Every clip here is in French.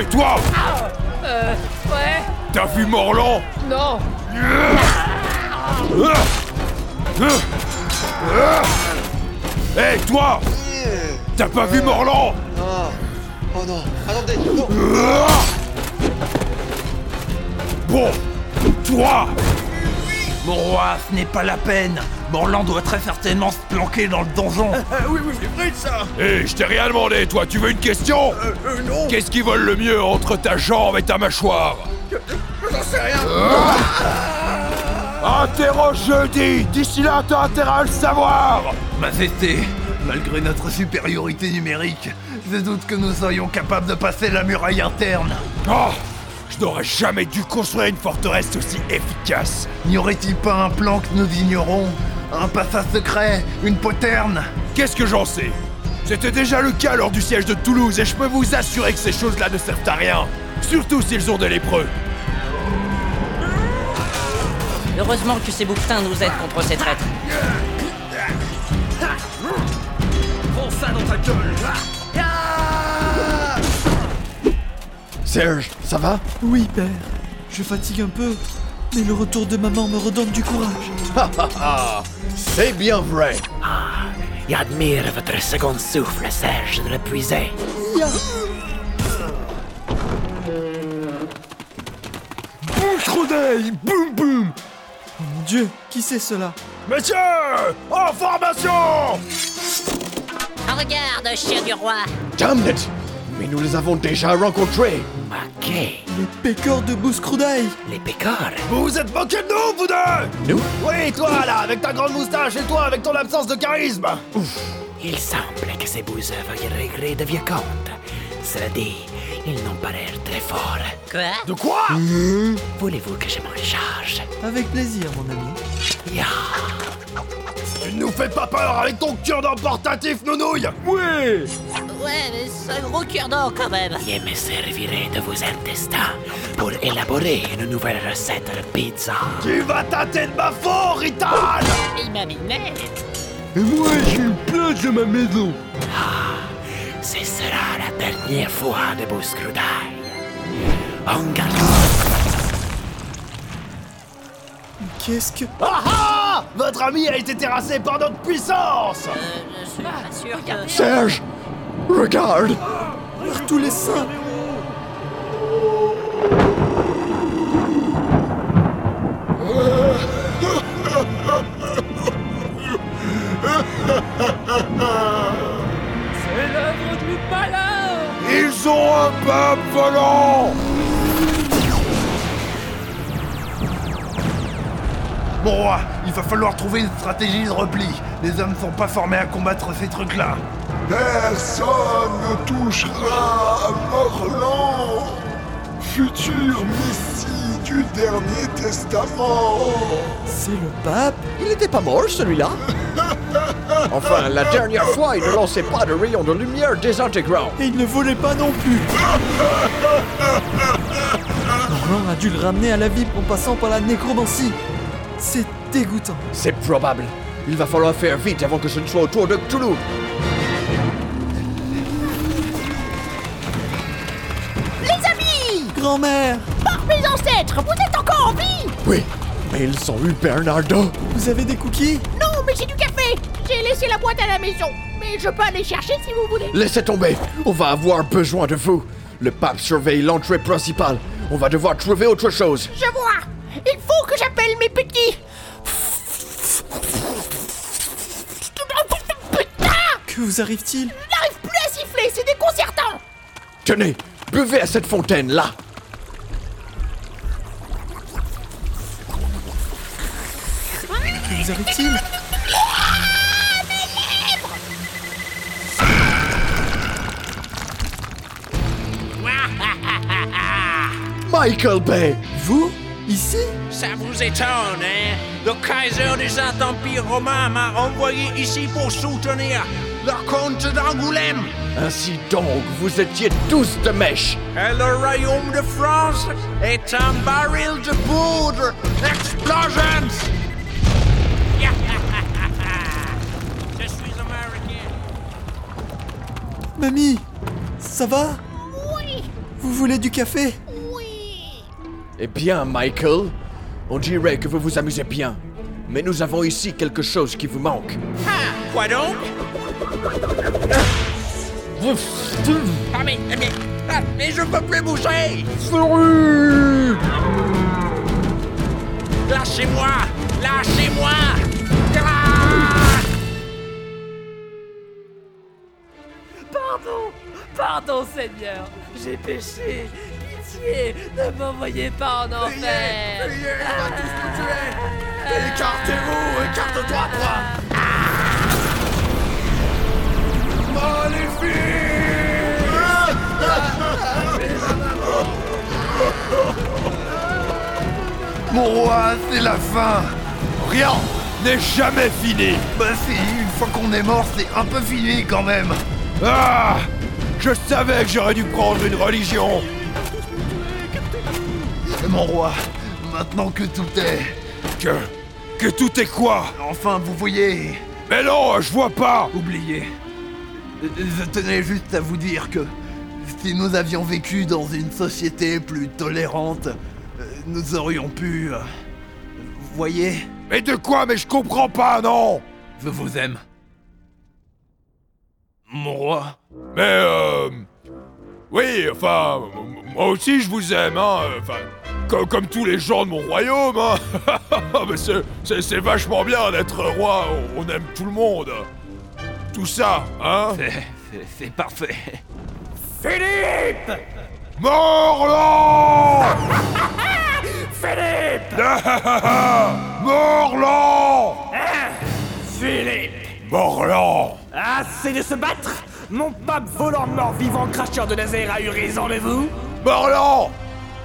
Hé, toi. Euh, ouais, T'as vu Morlan? Non. Hé, toi. T'as pas vu Morlan? Oh non, attendez, non. Bon, toi Mon roi, ce n'est pas la peine. Morland doit très certainement se planquer dans le donjon. oui, oui, c'est vrai de ça. Hé, je t'ai rien demandé, toi, tu veux une question Euh, non. Qu'est-ce qui vole le mieux entre ta jambe et ta mâchoire J'en sais rien. Interroge jeudi. D'ici là, t'as intérêt à le savoir. Majesté, malgré notre supériorité numérique, je doute que nous soyons capables de passer la muraille interne. Oh Je n'aurais jamais dû construire une forteresse aussi efficace N'y aurait-il pas un plan que nous ignorons? Un passage secret? Une poterne? Qu'est-ce que j'en sais? C'était déjà le cas lors du siège de Toulouse et je peux vous assurer que ces choses-là ne servent à rien. Surtout s'ils ont des lépreux. Heureusement que ces bouquetins nous aident contre ces traîtres. Prends ça dans ta gueule Serge, ça va? Oui, père. Je fatigue un peu, mais le retour de maman me redonne du courage. Ah, c'est bien vrai. Et admire votre second souffle, Serge de l'épuisé. Bouche-rodeille Boum boum. Oh mon dieu, qui c'est cela? Messieurs En formation Regarde, chien du roi. Damn it. Mais nous les avons déjà rencontrés Les pécores de Bouscroudaille les pécores. Vous vous êtes moqués de nous, vous deux Nous Oui, toi là, avec ta grande moustache et toi avec ton absence de charisme. Il semble que ces bouseux veuillent régler de vieux comptes. Cela dit, ils n'ont pas l'air très forts. Quoi? De quoi? Voulez-vous que je m'en charge? Avec plaisir, mon ami. Ya. Tu ne nous fais pas peur avec ton cure-dent portatif, nounouille Oui Ouais, mais c'est un gros cure-dent quand même. Je me servirai de vos intestins pour élaborer une nouvelle recette de pizza. Tu vas tâter de ma faute, Rital Il m'a mis Et moi, j'ai une place dans ma maison Ce sera la dernière fois de Bouscroudaille. On garde Qu'est-ce que. Ah ah Votre ami a été terrassé par notre puissance Je suis pas sûr que... Serge Regarde Par tous les saints C'est l'œuvre du malheur Ils ont un pape volant Mon roi, il va falloir trouver une stratégie de repli. Les hommes sont pas formés à combattre ces trucs-là. Personne ne touchera à Morlan, futur messie du dernier testament. C'est le pape Il n'était pas mort, celui-là Enfin, la dernière fois, il ne lançait pas de rayons de lumière désintégrants Et il ne volait pas non plus Morlan a dû le ramener à la vie en passant par la nécromancie C'est dégoûtant C'est probable. Il va falloir faire vite avant que ce ne soit au tour de Cthulhu. Grand-mère Mes ancêtres, vous êtes encore en vie Oui, mais ils ont eu Bernardo. Vous avez des cookies? Non, mais j'ai du café J'ai laissé la boîte à la maison. Mais je peux aller chercher si vous voulez. Laissez tomber, on va avoir besoin de vous. Le pape surveille l'entrée principale. On va devoir trouver autre chose. Je vois Il faut que j'appelle mes petits Putain Que vous arrive-t-il? Je n'arrive plus à siffler, c'est déconcertant Tenez, buvez à cette fontaine là. Vous arrive-t-il Michael Bay. Vous Ici Ça vous étonne, hein? Le Kaiser des Empires romains m'a envoyé ici pour soutenir le comte d'Angoulême. Ainsi donc, vous étiez tous de mèche. Et le royaume de France est un baril de poudre. Explosions! Mamie Ça va? Oui. Vous voulez du café? Oui. Eh bien, Michael, on dirait que vous vous amusez bien. Mais nous avons ici quelque chose qui vous manque. Quoi donc? Ah mais, mais, ah, mais je peux plus bouger. Lâchez-moi Lâchez-moi Pardon Seigneur. J'ai péché. Pitié. Ne m'envoyez pas en enfer. Écartez-vous Écarte-toi, toi. Mon roi, c'est la fin. Rien n'est jamais fini. Bah si, une fois qu'on est mort, c'est un peu fini quand même. Ah Je savais que j'aurais dû prendre une religion. Mon roi, maintenant que tout est... Que... Que tout est quoi? Enfin, vous voyez... Mais non, je vois pas. Oubliez. Je tenais juste à vous dire que si nous avions vécu dans une société plus tolérante, euh, nous aurions pu... euh, Vous voyez. Mais de quoi? Mais je comprends pas, non. Je vous aime. Mon roi. Mais euh... Oui, enfin... Moi aussi je vous aime, hein Enfin... Comme, comme tous les gens de mon royaume, hein. Mais c'est- c'est vachement bien d'être roi, on, on aime tout le monde. Tout ça, hein. C'est- c'est- C'est parfait. Philippe! Morlan Philippe! Morlan Philippe! Morlan Assez de se battre Mon pape volant mort vivant cracheur de laser a eu raison de vous Morlan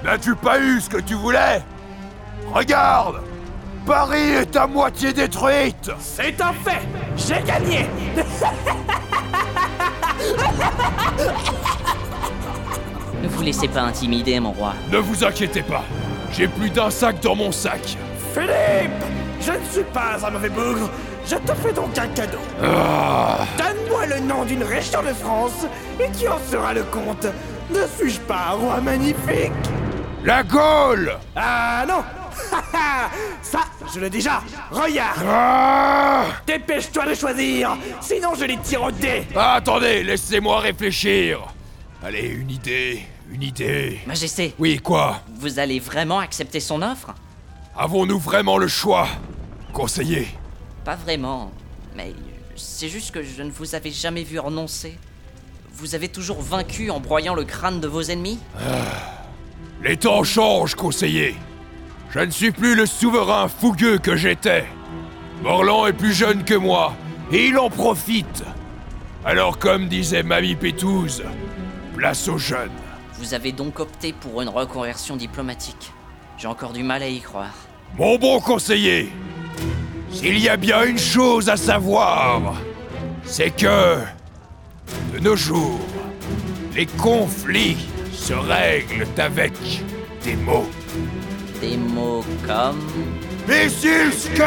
N'as-tu pas eu ce que tu voulais Regarde Paris est à moitié détruite C'est un fait J'ai gagné Ne vous laissez pas intimider, mon roi. Ne vous inquiétez pas, j'ai plus d'un sac dans mon sac. Philippe Je ne suis pas un mauvais bougre Je te fais donc un cadeau. Ah, Donne-moi le nom d'une région de France et qui en sera le compte Ne suis-je pas un roi magnifique? La Gaule. Ah non. Ça, je l'ai déjà. Regarde. Ah. Dépêche-toi de choisir. Sinon je les tire au dé. Ah, Attendez, laissez-moi réfléchir. Allez, une idée, une idée. Majesté, Oui, quoi? Vous allez vraiment accepter son offre? Avons-nous vraiment le choix? Conseiller Pas vraiment, mais c'est juste que je ne vous avais jamais vu renoncer. Vous avez toujours vaincu en broyant le crâne de vos ennemis? Les temps changent, conseiller. Je ne suis plus le souverain fougueux que j'étais. Morlan est plus jeune que moi, et il en profite. Alors comme disait Mamie Pétouze, place aux jeunes. Vous avez donc opté pour une reconversion diplomatique. J'ai encore du mal à y croire. Mon bon conseiller, s'il y a bien une chose à savoir, c'est que, de nos jours, les conflits se règlent avec des mots. Des mots comme... Missile Scuds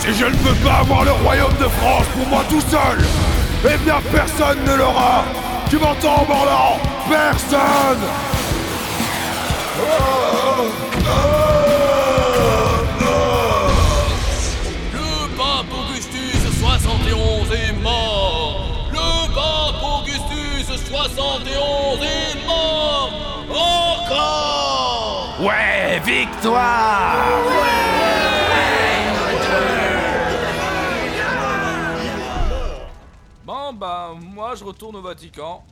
Si je ne peux pas avoir le royaume de France pour moi tout seul, eh bien personne ne l'aura Tu m'entends, Morlan Personne Le pape Augustus 71 est mort. Le pape Augustus 71 est mort. Encore. Ouais, victoire moi je retourne au Vatican.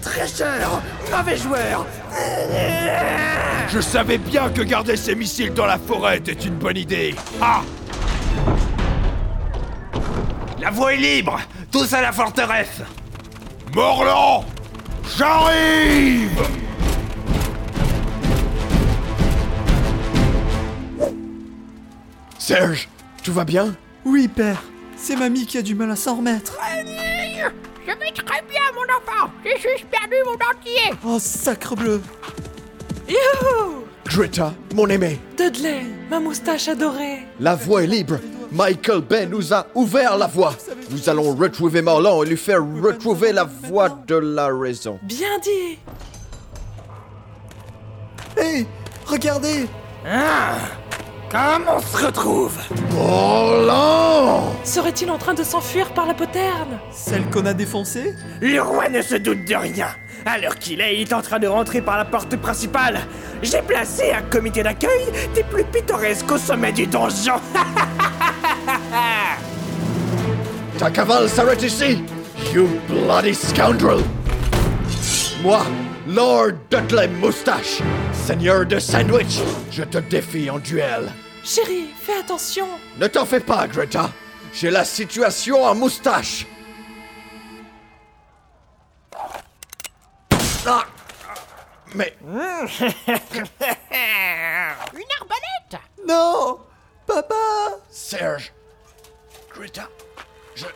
Tricheur Mauvais joueur. Je savais bien que garder ces missiles dans la forêt était une bonne idée. Ah La voie est libre. Tous à la forteresse. Morlan J'arrive. Serge, tout va bien? Oui, père. C'est mamie qui a du mal à s'en remettre. Je vais très bien, mon enfant J'ai juste perdu mon dentier Oh, sacre bleu Youhou Greta, mon aimé. Dudley, ma moustache adorée. La voie est libre. Michael Bay nous a ouvert la voie. Nous allons retrouver Morlan et lui faire retrouver la voie de la raison. Bien dit. Hé, regardez Ah Comment on se retrouve? Morlan Serait-il en train de s'enfuir par la poterne Celle qu'on a défoncée Le roi ne se doute de rien. À l'heure qu'il est, il est en train de rentrer par la porte principale. J'ai placé un comité d'accueil des plus pittoresques au sommet du donjon. Ta cavale s'arrête ici You bloody scoundrel Moi, Lord Dudley Moustache, seigneur de Sandwich, je te défie en duel. Chérie, fais attention. Ne t'en fais pas, Greta. J'ai la situation en moustache. Ah. Mais Une arbalète? Non Papa. Serge, Greta, je...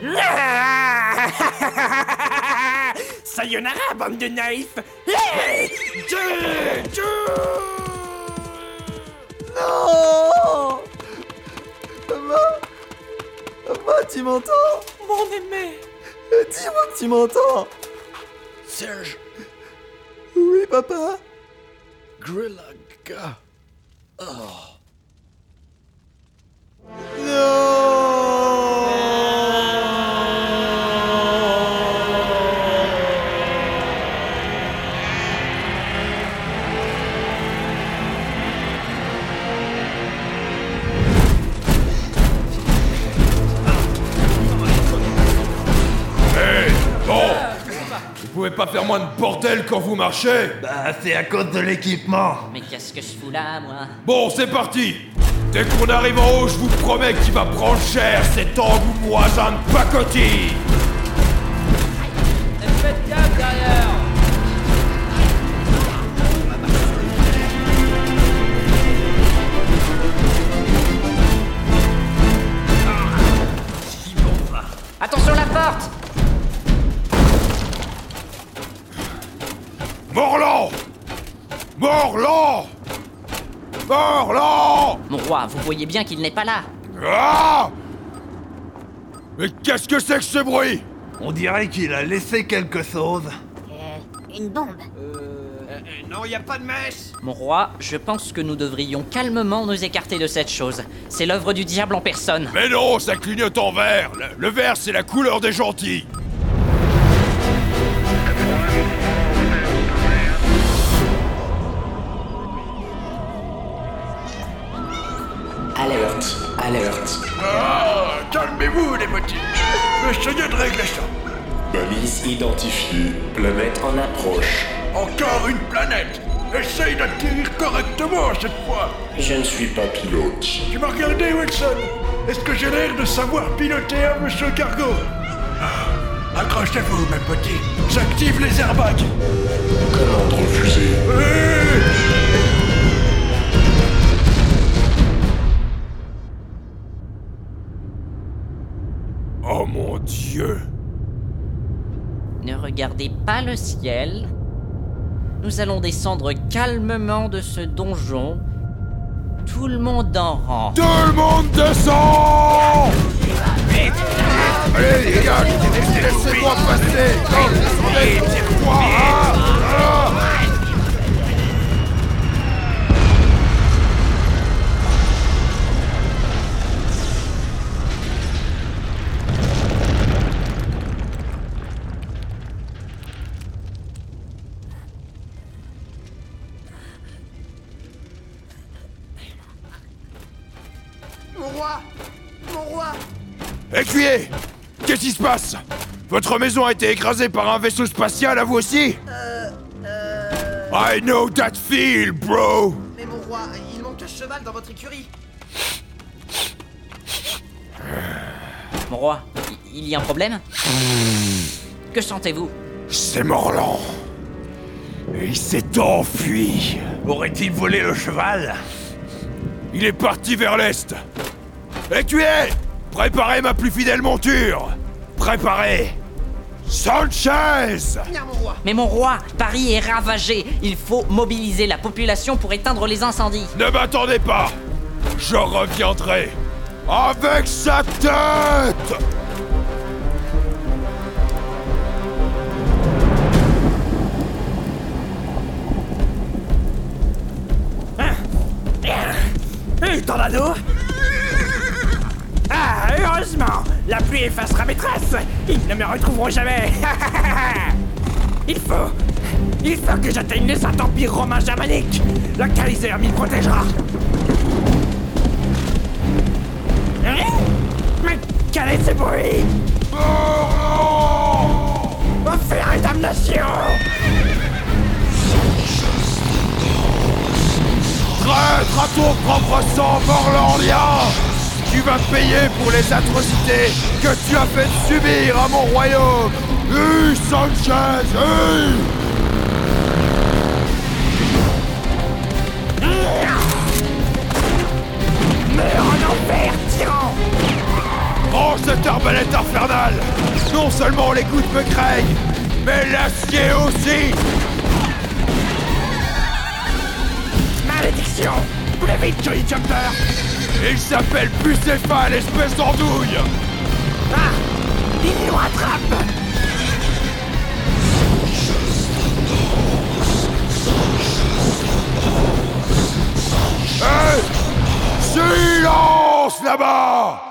Sayonara, bande de naïfs. Hey Non tu m'entends. Mon aimé. Dis-moi que tu m'entends. Serge, Oui, papa. Grillaga. Hé, pouvez pas faire moins de bordel quand vous marchez. Bah, c'est à cause de l'équipement. Mais qu'est-ce que je fous là, moi? Bon, c'est parti. Dès qu'on arrive en haut, je vous promets qu'il va prendre cher cet engoumoisant de pacotille roi, vous voyez bien qu'il n'est pas là. Ah Mais qu'est-ce que c'est que ce bruit? On dirait qu'il a laissé quelque chose. Une bombe. non, y a pas de mèche Mon roi, je pense que nous devrions calmement nous écarter de cette chose. C'est l'œuvre du diable en personne. Mais non, ça clignote en vert Le, le vert, c'est la couleur des gentils Alerte. Ah, calmez-vous, les petits. Essayez de régler ça. Balise identifiée. Planète en approche. Encore une planète. Essaye d'atterrir correctement cette fois. Je ne suis pas pilote. Tu m'as regardé, Wilson Est-ce que j'ai l'air de savoir piloter un monsieur cargo? Ah, Accrochez-vous, mes petits. J'active les airbags. Commande refusée. Regardez pas le ciel. Nous allons descendre calmement de ce donjon. Tout le monde en rang. Tout le monde descend Allez les laissez-moi passer Oh, passe. Votre maison a été écrasée par un vaisseau spatial à vous aussi Euh... Euh... I know that feel, bro. Mais mon roi, il manque un cheval dans votre écurie. Mon roi, il y a un problème? Que sentez-vous? C'est Morlan. Et il s'est enfui. Aurait-il volé le cheval? Il est parti vers l'est. Écuyer Préparez ma plus fidèle monture Préparez Sanchez. Mais mon roi, Paris est ravagé. Il faut mobiliser la population pour éteindre les incendies. Ne m'attendez pas. Je reviendrai avec sa tête. Un tornado Ah, heureusement La pluie effacera mes traces. Ils ne me retrouveront jamais. Il faut... Il faut que j'atteigne le Saint-Empire romain germanique Le Kaiser m'y protégera. Hein? Mais quel est ce bruit? Enfer et damnation! Traître à ton propre sang, Morlandien Tu vas payer pour les atrocités que tu as fait subir à mon royaume. Hue, Sanchez, hue tyran Oh, cette arbalète infernale Non seulement les gouttes me craignent, mais l'acier aussi. Malédiction Plus vite, Johnny Jumper. Il s'appelle Bucéphale, espèce d'andouille. Ah Il nous rattrape. Hé Silence là-bas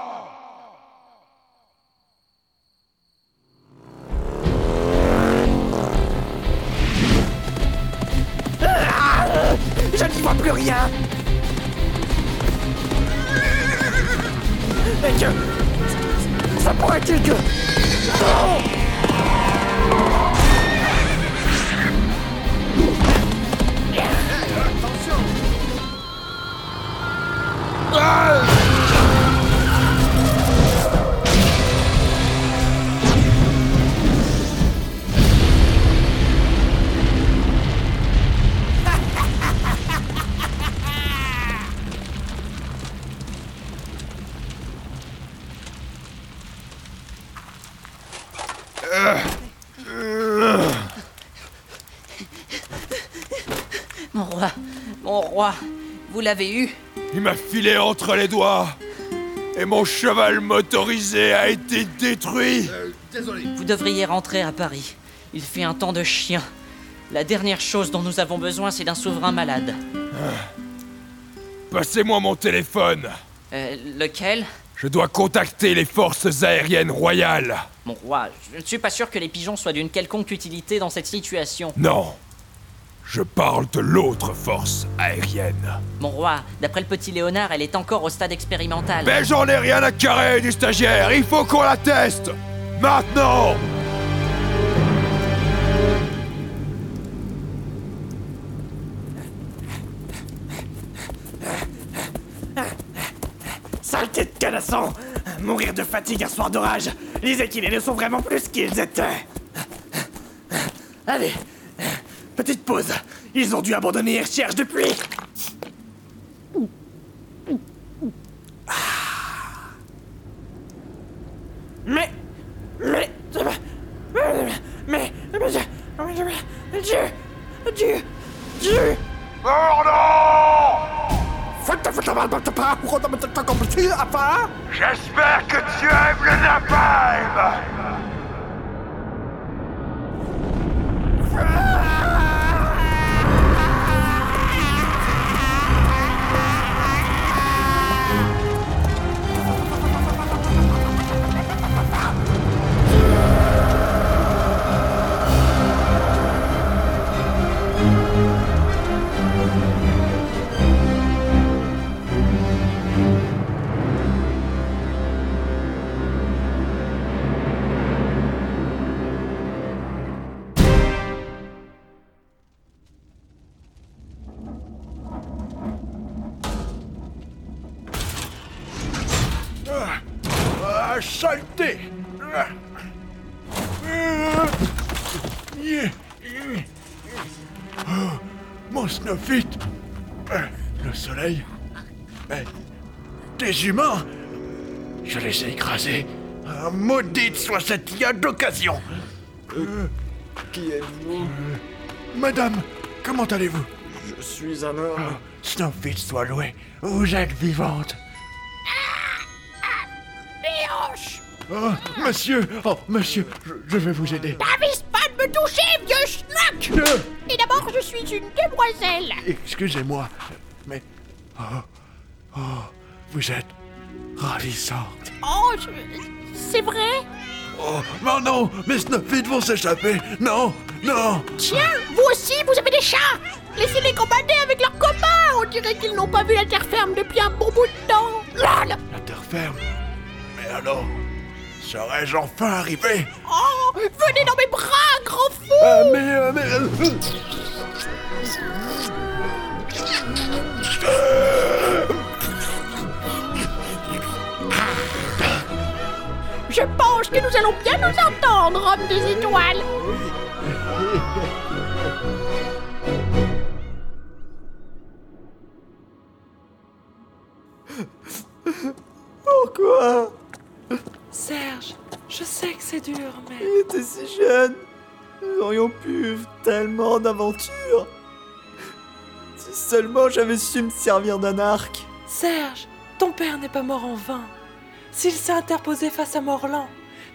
Mon roi, mon roi, vous l'avez eu Il m'a filé entre les doigts et mon cheval motorisé a été détruit Désolé. Vous devriez rentrer à Paris. Il fait un temps de chien. La dernière chose dont nous avons besoin, c'est d'un souverain malade. Passez-moi mon téléphone Euh, lequel? Je dois contacter les forces aériennes royales Mon roi, je ne suis pas sûr que les pigeons soient d'une quelconque utilité dans cette situation. Non Je parle de l'autre force aérienne. Mon roi, d'après le petit Léonard, elle est encore au stade expérimental. Mais j'en ai rien à carrer du stagiaire. Il faut qu'on la teste Maintenant. Saleté de canasson. Mourir de fatigue un soir d'orage. Les équilés ne sont vraiment plus ce qu'ils étaient. Allez Petite pause. Ils ont dû abandonner et recherchent depuis Des humains. Je les ai écrasés. Ah, Maudite soit cette IA d'occasion Qui êtes-vous Madame, comment allez-vous? Je suis un homme. Snowfit soit loué, vous êtes vivante. Mes hanches Oh, monsieur, oh, monsieur, je, je vais vous aider. T'avises pas de me toucher, vieux schnock! Euh, Et d'abord, je suis une demoiselle. Excusez-moi, mais... Oh, oh, vous êtes ravissante. Oh, je- c'est vrai? Oh, non, non, mes Snowfit vont s'échapper. Non, non. Tiens, vous aussi, vous avez des chats Laissez-les commander avec leurs copains On dirait qu'ils n'ont pas vu la terre ferme depuis un bon bout de temps Lol La terre ferme. Mais alors, serais-je enfin arrivé? Oh Venez dans mes bras, grand fou Ah, mais, euh, mais... euh, allons bien nous entendre, homme des étoiles Pourquoi? Serge, je sais que c'est dur, mais... Il était si jeune. Nous aurions pu vivre tellement d'aventures. Si seulement j'avais su me servir d'un arc. Serge, ton père n'est pas mort en vain. S'il s'est interposé face à Morlan,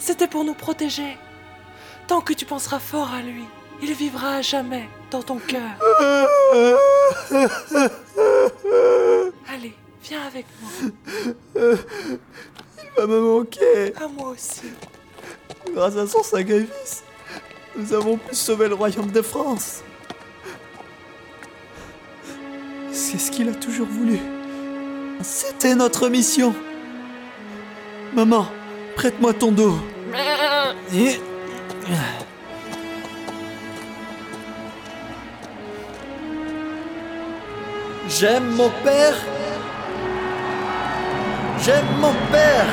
c'était pour nous protéger. Tant que tu penseras fort à lui, il vivra à jamais dans ton cœur. Allez, viens avec moi. Il va me manquer. À moi aussi. Grâce à son sacrifice, nous avons pu sauver le royaume de France. C'est ce qu'il a toujours voulu. C'était notre mission. Maman, prête-moi ton dos. J'aime mon père. J'aime mon père.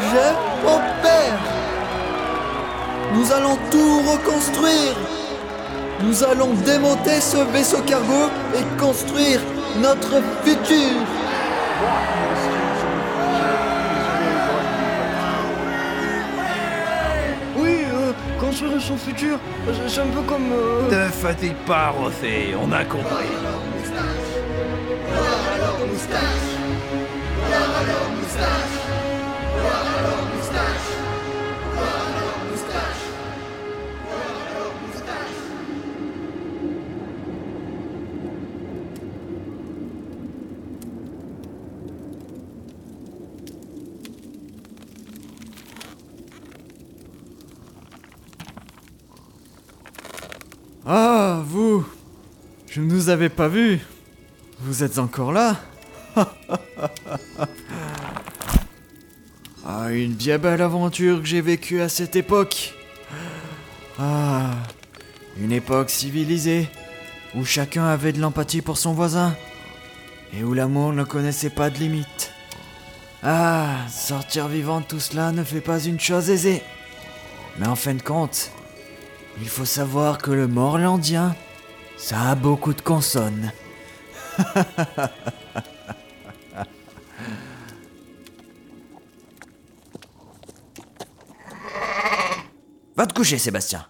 J'aime mon père. Nous allons tout reconstruire. Nous allons démonter ce vaisseau cargo et construire notre futur. Construire son futur, c'est- un peu comme... euh, Te fatigue pas, Rothé, on a compris. Vous Je ne vous avais pas vu. Vous êtes encore là Ah, une bien belle aventure que j'ai vécue à cette époque. Ah, une époque civilisée, où chacun avait de l'empathie pour son voisin, et où l'amour ne connaissait pas de limite. Ah, sortir vivant de tout cela ne fait pas une chose aisée. Mais en fin de compte, il faut savoir que le morlandien, ça a beaucoup de consonnes. Va te coucher, Sébastien.